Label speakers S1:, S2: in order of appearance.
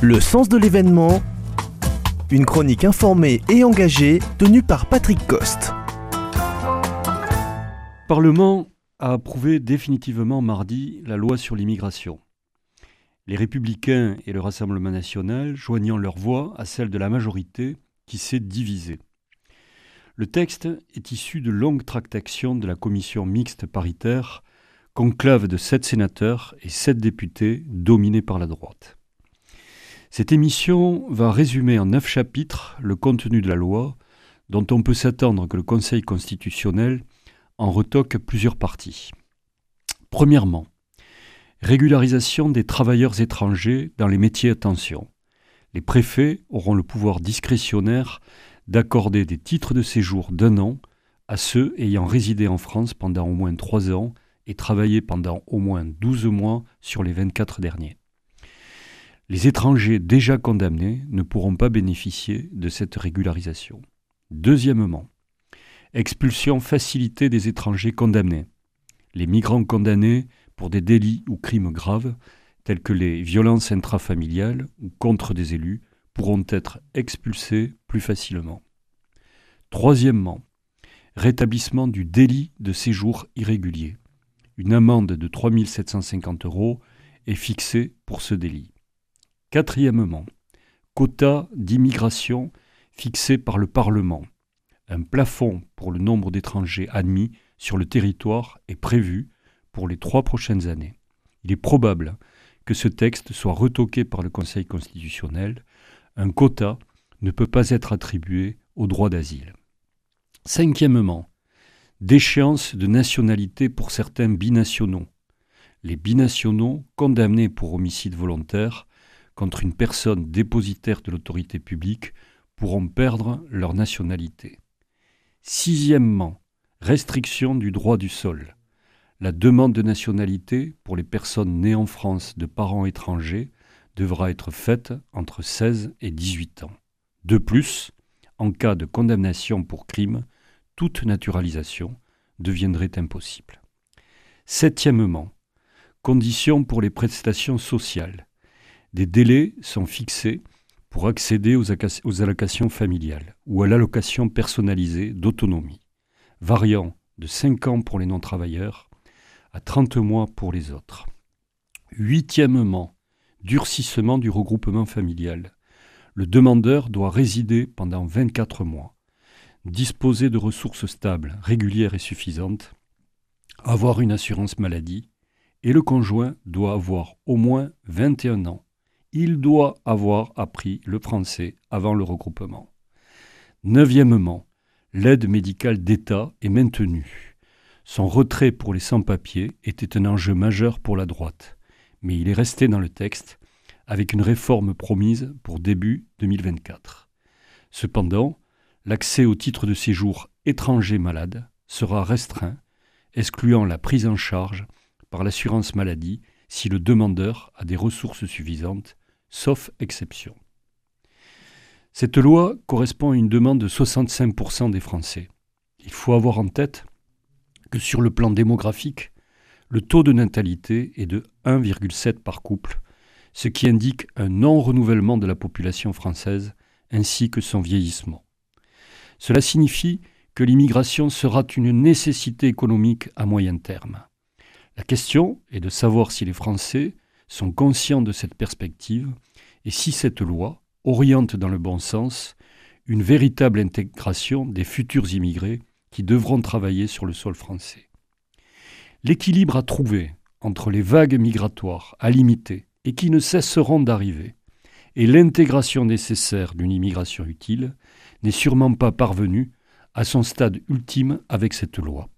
S1: Le sens de l'événement, une chronique informée et engagée tenue par Patrick Coste.
S2: Parlement a approuvé définitivement mardi la loi sur l'immigration. Les républicains et le Rassemblement national joignant leur voix à celle de la majorité qui s'est divisée. Le texte est issu de longues tractations de la commission mixte paritaire, conclave de sept sénateurs et sept députés dominés par la droite. Cette émission va résumer en neuf chapitres le contenu de la loi, dont on peut s'attendre que le Conseil constitutionnel en retoque plusieurs parties. Premièrement, régularisation des travailleurs étrangers dans les métiers à tension. Les préfets auront le pouvoir discrétionnaire d'accorder des titres de séjour d'un an à ceux ayant résidé en France pendant au moins trois ans et travaillé pendant au moins douze mois sur les vingt-quatre derniers. Les étrangers déjà condamnés ne pourront pas bénéficier de cette régularisation. Deuxièmement, expulsion facilitée des étrangers condamnés. Les migrants condamnés pour des délits ou crimes graves, tels que les violences intrafamiliales ou contre des élus, pourront être expulsés plus facilement. Troisièmement, rétablissement du délit de séjour irrégulier. Une amende de 3 750 euros est fixée pour ce délit. Quatrièmement, quota d'immigration fixé par le Parlement. Un plafond pour le nombre d'étrangers admis sur le territoire est prévu pour les trois prochaines années. Il est probable que ce texte soit retoqué par le Conseil constitutionnel un quota ne peut pas être attribué au droit d'asile. Cinquièmement, déchéance de nationalité pour certains binationaux. Les binationaux condamnés pour homicide volontaire contre une personne dépositaire de l'autorité publique pourront perdre leur nationalité. Sixièmement, restriction du droit du sol. La demande de nationalité pour les personnes nées en France de parents étrangers devra être faite entre 16 et 18 ans. De plus, en cas de condamnation pour crime, toute naturalisation deviendrait impossible. Septièmement, conditions pour les prestations sociales. Des délais sont fixés pour accéder aux, allocations familiales ou à l'allocation personnalisée d'autonomie, variant de 5 ans pour les non-travailleurs à 30 mois pour les autres. Huitièmement, durcissement du regroupement familial. Le demandeur doit résider pendant 24 mois, disposer de ressources stables, régulières et suffisantes, avoir une assurance maladie, et le conjoint doit avoir au moins 21 ans. Il doit avoir appris le français avant le regroupement. Neuvièmement, l'aide médicale d'État est maintenue. Son retrait pour les sans-papiers était un enjeu majeur pour la droite mais il est resté dans le texte avec une réforme promise pour début 2024. Cependant, l'accès au titre de séjour étranger malade sera restreint, excluant la prise en charge par l'assurance maladie si le demandeur a des ressources suffisantes, sauf exception. Cette loi correspond à une demande de 65% des Français. Il faut avoir en tête que sur le plan démographique, le taux de natalité est de 1,7 par couple, ce qui indique un non-renouvellement de la population française ainsi que son vieillissement. Cela signifie que l'immigration sera une nécessité économique à moyen terme. La question est de savoir si les Français sont conscients de cette perspective et si cette loi oriente dans le bon sens une véritable intégration des futurs immigrés qui devront travailler sur le sol français. L'équilibre à trouver entre les vagues migratoires à limiter et qui ne cesseront d'arriver et l'intégration nécessaire d'une immigration utile n'est sûrement pas parvenu à son stade ultime avec cette loi.